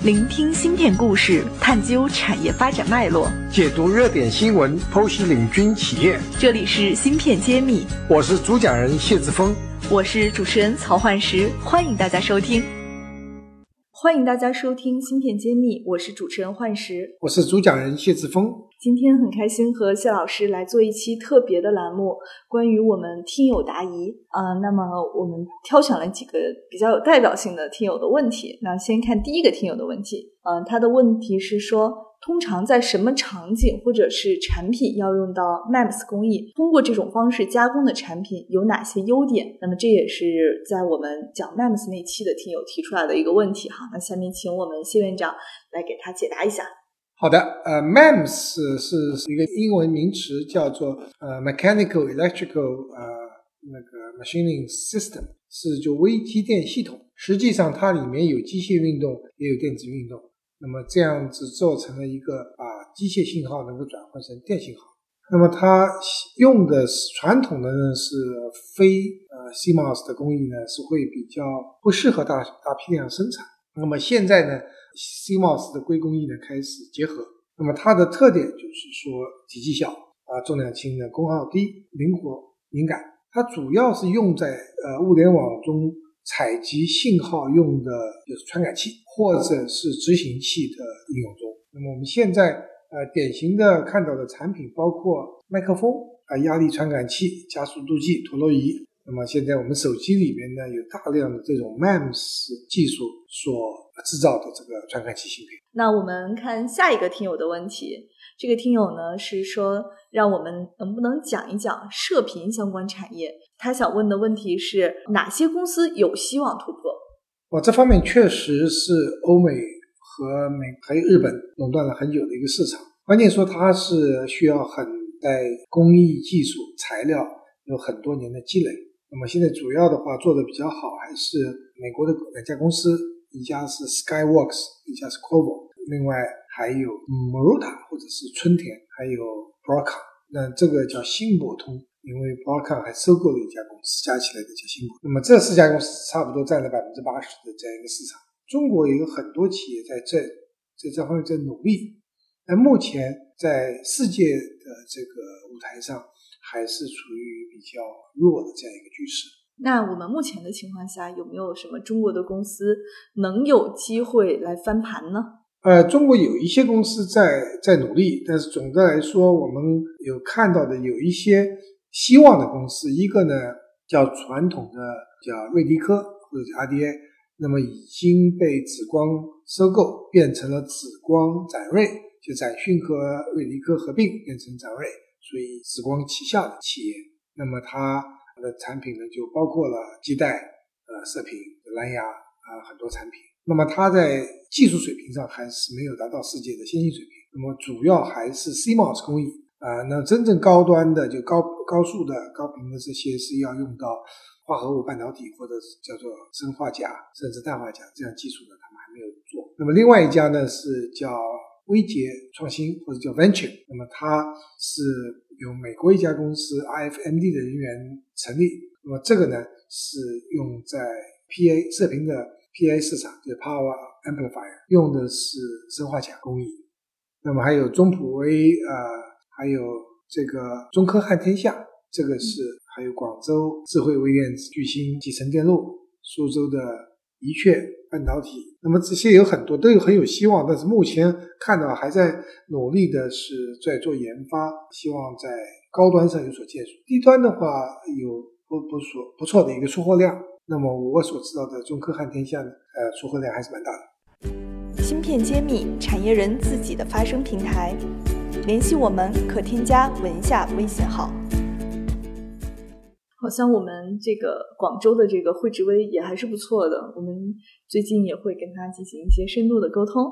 聆听芯片故事，探究产业发展脉络，解读热点新闻，剖析领军企业。这里是芯片揭秘，我是主讲人谢志峰，我是主持人曹焕石，欢迎大家收听。欢迎大家收听芯片揭秘，我是主持人焕石，我是主讲人谢志峰。今天很开心和谢老师来做一期特别的栏目，关于我们听友答疑啊。那么我们挑选了几个比较有代表性的听友的问题。那先看第一个听友的问题，嗯，他的问题是说，通常在什么场景或者是产品要用到 MEMS 工艺？通过这种方式加工的产品有哪些优点？那么这也是在我们讲 MEMS 那期的听友提出来的一个问题哈。那下面请我们谢院长来给他解答一下。好的，呃，MEMS 是一个英文名词，叫做呃 Mechanical Electrical 呃那个 Machining System，是就微机电系统。实际上它里面有机械运动，也有电子运动。那么这样子做成了一个把机械信号能够转换成电信号。那么它用的是传统的呢是非呃 CMOS 的工艺呢，是会比较不适合大大批量生产。那么现在呢？CMOS 的硅工艺呢开始结合，那么它的特点就是说体积小啊，重量轻的，功耗低，灵活敏感。它主要是用在呃物联网中采集信号用的，就是传感器或者是执行器的应用中。那么我们现在呃典型的看到的产品包括麦克风啊、压力传感器、加速度计、陀螺仪。那么现在我们手机里面呢有大量的这种 MEMS 技术所。制造的这个传感器芯片。那我们看下一个听友的问题，这个听友呢是说，让我们能不能讲一讲射频相关产业？他想问的问题是哪些公司有希望突破？我这方面确实是欧美和美还有日本垄断了很久的一个市场。关键说它是需要很在工艺技术材料有很多年的积累。那么现在主要的话做的比较好还是美国的两家公司。一家是 Skyworks，一家是 Quovo，另外还有 Maruta 或者是春田，还有 Broadcom。那这个叫新博通，因为 Broadcom 还收购了一家公司，加起来的叫新博。那么这四家公司差不多占了百分之八十的这样一个市场。中国也有很多企业在这在这方面在努力，但目前在世界的这个舞台上还是处于比较弱的这样一个局势。那我们目前的情况下，有没有什么中国的公司能有机会来翻盘呢？呃，中国有一些公司在在努力，但是总的来说，我们有看到的有一些希望的公司，一个呢叫传统的叫瑞迪科或者 RDA，那么已经被紫光收购，变成了紫光展锐，就展讯和瑞迪科合并变成展锐，所以紫光旗下的企业，那么它。它的产品呢，就包括了基带、呃射频、蓝牙啊很多产品。那么它在技术水平上还是没有达到世界的先进水平。那么主要还是 CMOS 工艺啊。那真正高端的就高高速的高频的这些是要用到化合物半导体或者叫做砷化钾甚至氮化钾这样技术的，他们还没有做。那么另外一家呢是叫微捷创新或者叫 Venture，那么它是。由美国一家公司 IFMD 的人员成立，那么这个呢是用在 PA 射频的 PA 市场，就是 Power Amplifier，用的是砷化钾工艺。那么还有中普微，呃，还有这个中科汉天下，这个是还有广州智慧微电子、巨星集成电路、苏州的的确。半导体，那么这些有很多都有很有希望，但是目前看到还在努力的是在做研发，希望在高端上有所建树。低端的话有不不错不错的一个出货量。那么我所知道的中科汉天下呢，呃，出货量还是蛮大的。芯片揭秘，产业人自己的发声平台，联系我们可添加文下微信号。好像我们这个广州的这个惠智微也还是不错的，我们最近也会跟他进行一些深度的沟通。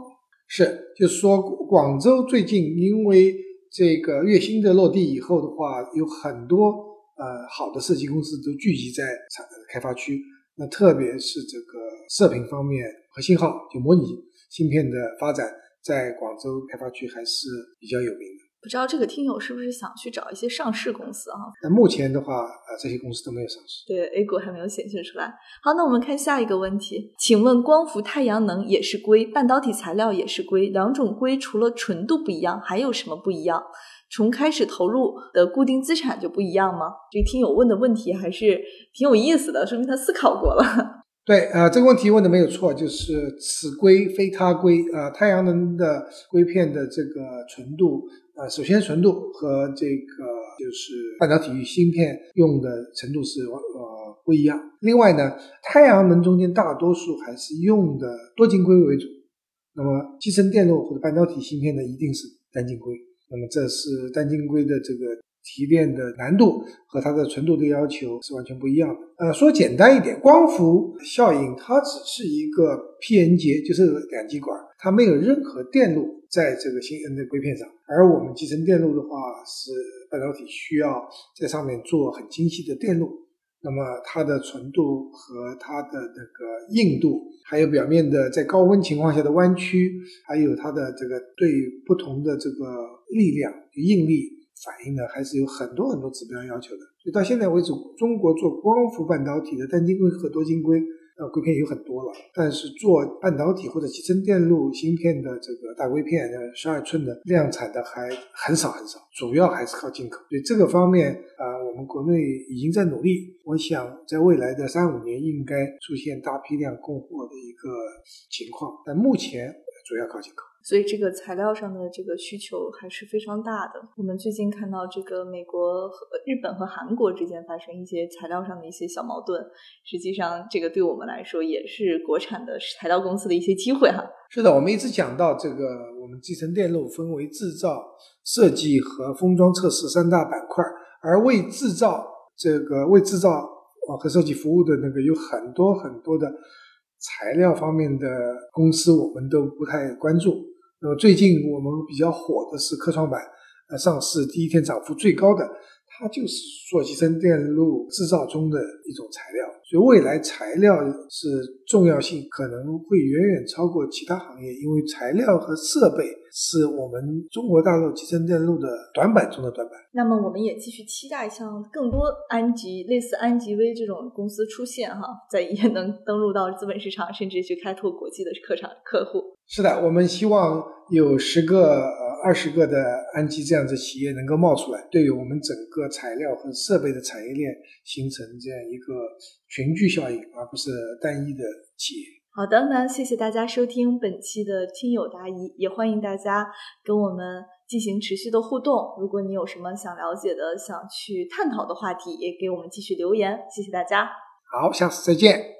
是，就是说广州最近因为这个月星的落地以后的话，有很多呃好的设计公司都聚集在产开发区。那特别是这个射频方面和信号就模拟芯片的发展，在广州开发区还是比较有名。不知道这个听友是不是想去找一些上市公司啊？那目前的话，呃，这些公司都没有上市。对，A 股还没有显现出来。好，那我们看下一个问题，请问光伏、太阳能也是硅，半导体材料也是硅，两种硅除了纯度不一样，还有什么不一样？从开始投入的固定资产就不一样吗？这个听友问的问题还是挺有意思的，说明他思考过了。对，呃，这个问题问的没有错，就是此硅非他硅啊。太阳能的硅片的这个纯度，呃，首先纯度和这个就是半导体芯片用的程度是呃不一样。另外呢，太阳能中间大多数还是用的多晶硅为主，那么集成电路或者半导体芯片呢，一定是单晶硅。那么这是单晶硅的这个。提炼的难度和它的纯度的要求是完全不一样的。呃，说简单一点，光伏效应它只是一个 P-N 结，就是两极管，它没有任何电路在这个新 N 的硅片上。而我们集成电路的话，是半导体需要在上面做很精细的电路，那么它的纯度和它的那个硬度，还有表面的在高温情况下的弯曲，还有它的这个对不同的这个力量应力。反应呢，还是有很多很多指标要求的。所以到现在为止，中国做光伏半导体的单晶硅和多晶硅呃硅片有很多了，但是做半导体或者集成电路芯片的这个大硅片，呃，十二寸的量产的还很少很少，主要还是靠进口。所以这个方面啊，我们国内已经在努力。我想在未来的三五年应该出现大批量供货的一个情况，但目前主要靠进口。所以这个材料上的这个需求还是非常大的。我们最近看到这个美国和日本和韩国之间发生一些材料上的一些小矛盾，实际上这个对我们来说也是国产的材料公司的一些机会哈。是的，我们一直讲到这个，我们集成电路分为制造、设计和封装测试三大板块，而为制造这个为制造啊和设计服务的那个有很多很多的材料方面的公司，我们都不太关注。那么最近我们比较火的是科创板，呃，上市第一天涨幅最高的，它就是做集成电路制造中的一种材料。所以未来材料是重要性可能会远远超过其他行业，因为材料和设备是我们中国大陆集成电路的短板中的短板。那么我们也继续期待像更多安吉类似安吉威这种公司出现哈，在也能登陆到资本市场，甚至去开拓国际的客场客户。是的，我们希望有十个、呃二十个的氨基这样子企业能够冒出来，对于我们整个材料和设备的产业链形成这样一个群聚效应，而不是单一的企业。好的，那谢谢大家收听本期的听友答疑，也欢迎大家跟我们进行持续的互动。如果你有什么想了解的、想去探讨的话题，也给我们继续留言。谢谢大家，好，下次再见。